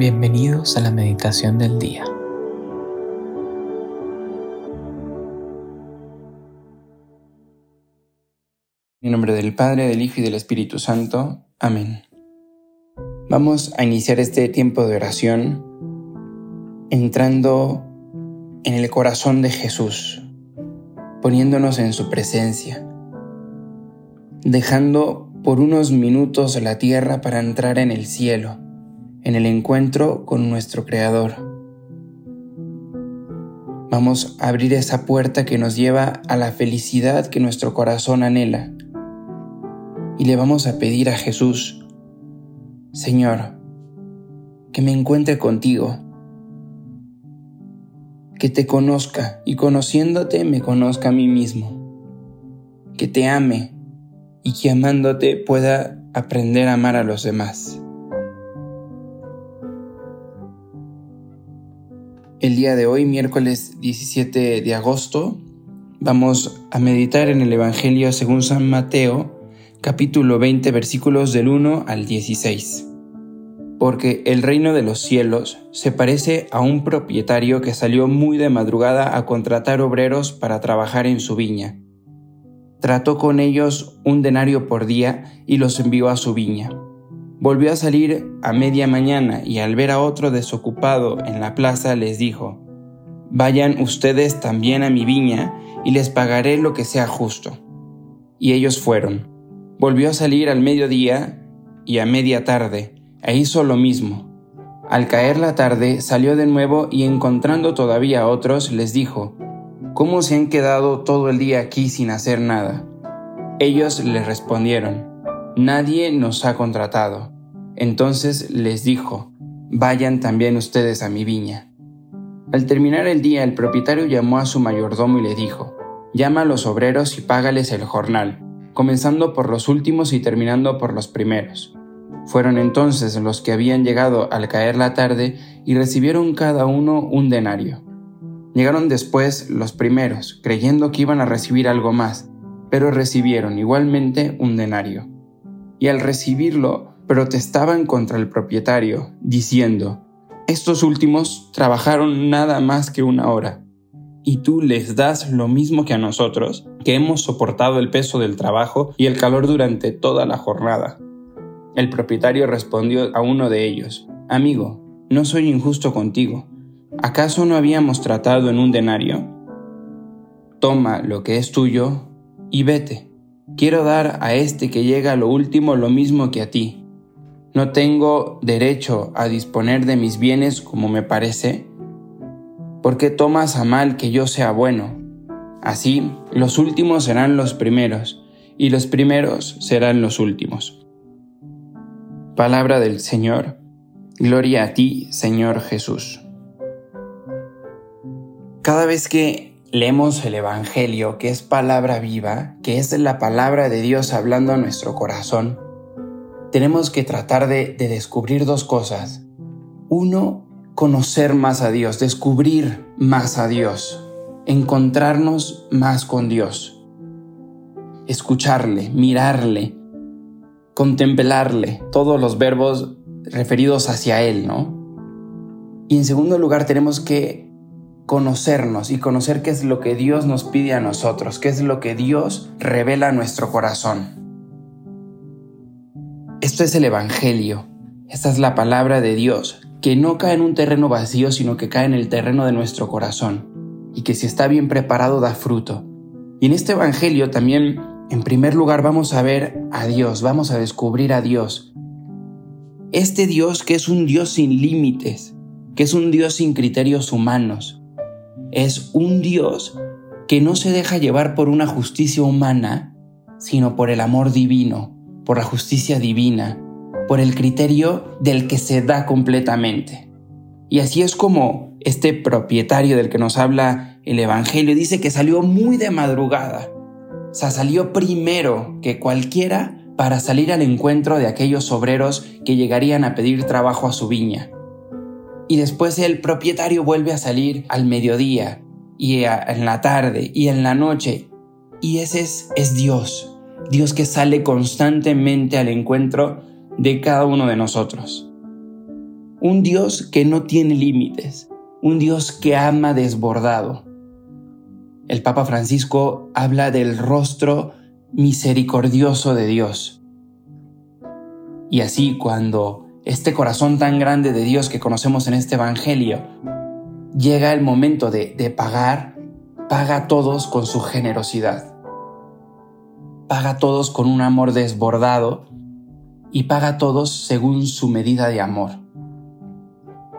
Bienvenidos a la meditación del día. En nombre del Padre, del Hijo y del Espíritu Santo. Amén. Vamos a iniciar este tiempo de oración entrando en el corazón de Jesús, poniéndonos en su presencia, dejando por unos minutos la tierra para entrar en el cielo en el encuentro con nuestro Creador. Vamos a abrir esa puerta que nos lleva a la felicidad que nuestro corazón anhela. Y le vamos a pedir a Jesús, Señor, que me encuentre contigo, que te conozca y conociéndote me conozca a mí mismo, que te ame y que amándote pueda aprender a amar a los demás. El día de hoy, miércoles 17 de agosto, vamos a meditar en el Evangelio según San Mateo, capítulo 20, versículos del 1 al 16. Porque el reino de los cielos se parece a un propietario que salió muy de madrugada a contratar obreros para trabajar en su viña. Trató con ellos un denario por día y los envió a su viña. Volvió a salir a media mañana y al ver a otro desocupado en la plaza les dijo, Vayan ustedes también a mi viña y les pagaré lo que sea justo. Y ellos fueron. Volvió a salir al mediodía y a media tarde, e hizo lo mismo. Al caer la tarde salió de nuevo y encontrando todavía a otros les dijo, ¿Cómo se han quedado todo el día aquí sin hacer nada? Ellos le respondieron, Nadie nos ha contratado. Entonces les dijo, Vayan también ustedes a mi viña. Al terminar el día, el propietario llamó a su mayordomo y le dijo, Llama a los obreros y págales el jornal, comenzando por los últimos y terminando por los primeros. Fueron entonces los que habían llegado al caer la tarde y recibieron cada uno un denario. Llegaron después los primeros, creyendo que iban a recibir algo más, pero recibieron igualmente un denario y al recibirlo protestaban contra el propietario, diciendo, Estos últimos trabajaron nada más que una hora, y tú les das lo mismo que a nosotros, que hemos soportado el peso del trabajo y el calor durante toda la jornada. El propietario respondió a uno de ellos, Amigo, no soy injusto contigo. ¿Acaso no habíamos tratado en un denario? Toma lo que es tuyo y vete. Quiero dar a este que llega a lo último lo mismo que a ti. ¿No tengo derecho a disponer de mis bienes como me parece? ¿Por qué tomas a mal que yo sea bueno? Así, los últimos serán los primeros, y los primeros serán los últimos. Palabra del Señor. Gloria a ti, Señor Jesús. Cada vez que leemos el Evangelio, que es palabra viva, que es la palabra de Dios hablando a nuestro corazón, tenemos que tratar de, descubrir dos cosas. Uno, conocer más a Dios, descubrir más a Dios, encontrarnos más con Dios, escucharle, mirarle, contemplarle, todos los verbos referidos hacia Él, ¿no? Y en segundo lugar tenemos que conocernos y conocer qué es lo que Dios nos pide a nosotros, qué es lo que Dios revela a nuestro corazón. Esto es el Evangelio, esta es la palabra de Dios, que no cae en un terreno vacío, sino que cae en el terreno de nuestro corazón, y que si está bien preparado da fruto. Y en este Evangelio también, en primer lugar, vamos a ver a Dios, vamos a descubrir a Dios. Este Dios que es un Dios sin límites, que es un Dios sin criterios humanos, es un Dios que no se deja llevar por una justicia humana, sino por el amor divino, por la justicia divina, por el criterio del que se da completamente. Y así es como este propietario del que nos habla el Evangelio dice que salió muy de madrugada. O sea, salió primero que cualquiera para salir al encuentro de aquellos obreros que llegarían a pedir trabajo a su viña y después el propietario vuelve a salir al mediodía y en la tarde y en la noche. Y ese es, es Dios, Dios que sale constantemente al encuentro de cada uno de nosotros. un Dios que no tiene límites, un Dios que ama desbordado. El Papa Francisco habla del rostro misericordioso de Dios. Y así cuando este corazón tan grande de Dios que conocemos en este Evangelio llega el momento de, pagar, paga a todos con su generosidad. Paga a todos con un amor desbordado y paga a todos según su medida de amor.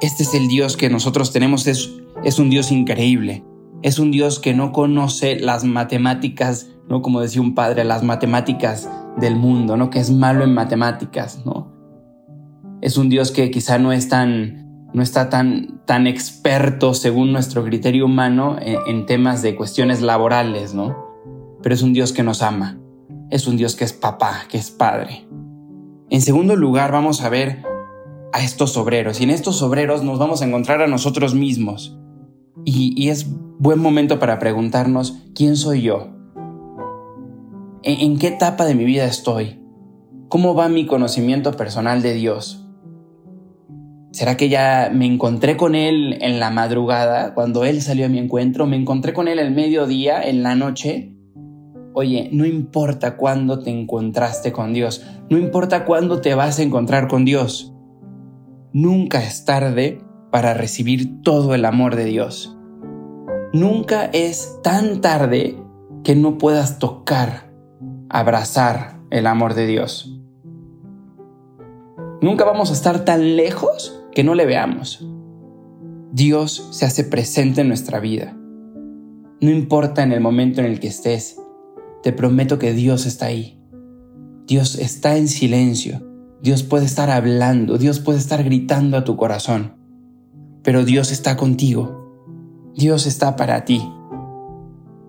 Este es el Dios que nosotros tenemos, es, es un Dios increíble. Es un Dios que no conoce las matemáticas, no como decía un padre, las matemáticas del mundo, ¿no? Que es malo en matemáticas, ¿no? Es un Dios que quizá no es tan, no está tan, tan experto según nuestro criterio humano en, temas de cuestiones laborales, ¿no? Pero es un Dios que nos ama. Es un Dios que es papá, que es padre. En segundo lugar, vamos a ver a estos obreros y en estos obreros nos vamos a encontrar a nosotros mismos. Y, es buen momento para preguntarnos, ¿quién soy yo? ¿En, ¿En qué etapa de mi vida estoy? ¿Cómo va mi conocimiento personal de Dios? ¿Será que ya me encontré con Él en la madrugada, cuando Él salió a mi encuentro? ¿Me encontré con Él el mediodía, en la noche? Oye, no importa cuándo te encontraste con Dios, no importa cuándo te vas a encontrar con Dios. Nunca es tarde para recibir todo el amor de Dios. Nunca es tan tarde que no puedas tocar, abrazar el amor de Dios. Nunca vamos a estar tan lejos que no le veamos. Dios se hace presente en nuestra vida. No importa en el momento en el que estés, te prometo que Dios está ahí. Dios está en silencio Dios puede estar hablando, Dios puede estar gritando a tu corazón, pero Dios está contigo, Dios está para ti.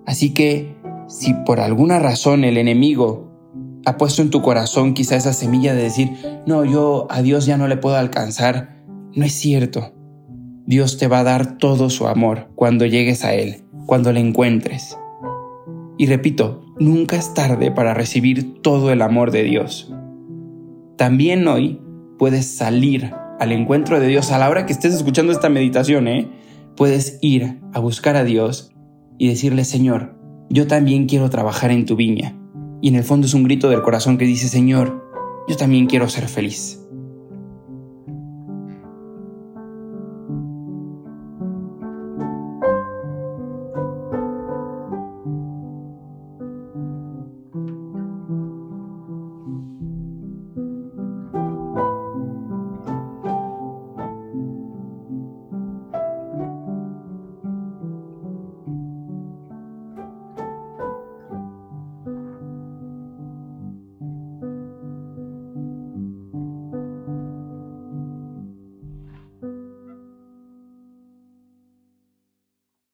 Así que si por alguna razón el enemigo ha puesto en tu corazón quizá esa semilla de decir, no, yo a Dios ya no le puedo alcanzar, no es cierto. Dios te va a dar todo su amor cuando llegues a Él, cuando le encuentres. Y repito, nunca es tarde para recibir todo el amor de Dios. También hoy puedes salir al encuentro de Dios a la hora que estés escuchando esta meditación, ¿eh? Puedes ir a buscar a Dios y decirle, Señor, yo también quiero trabajar en tu viña. Y en el fondo es un grito del corazón que dice, Señor, yo también quiero ser feliz.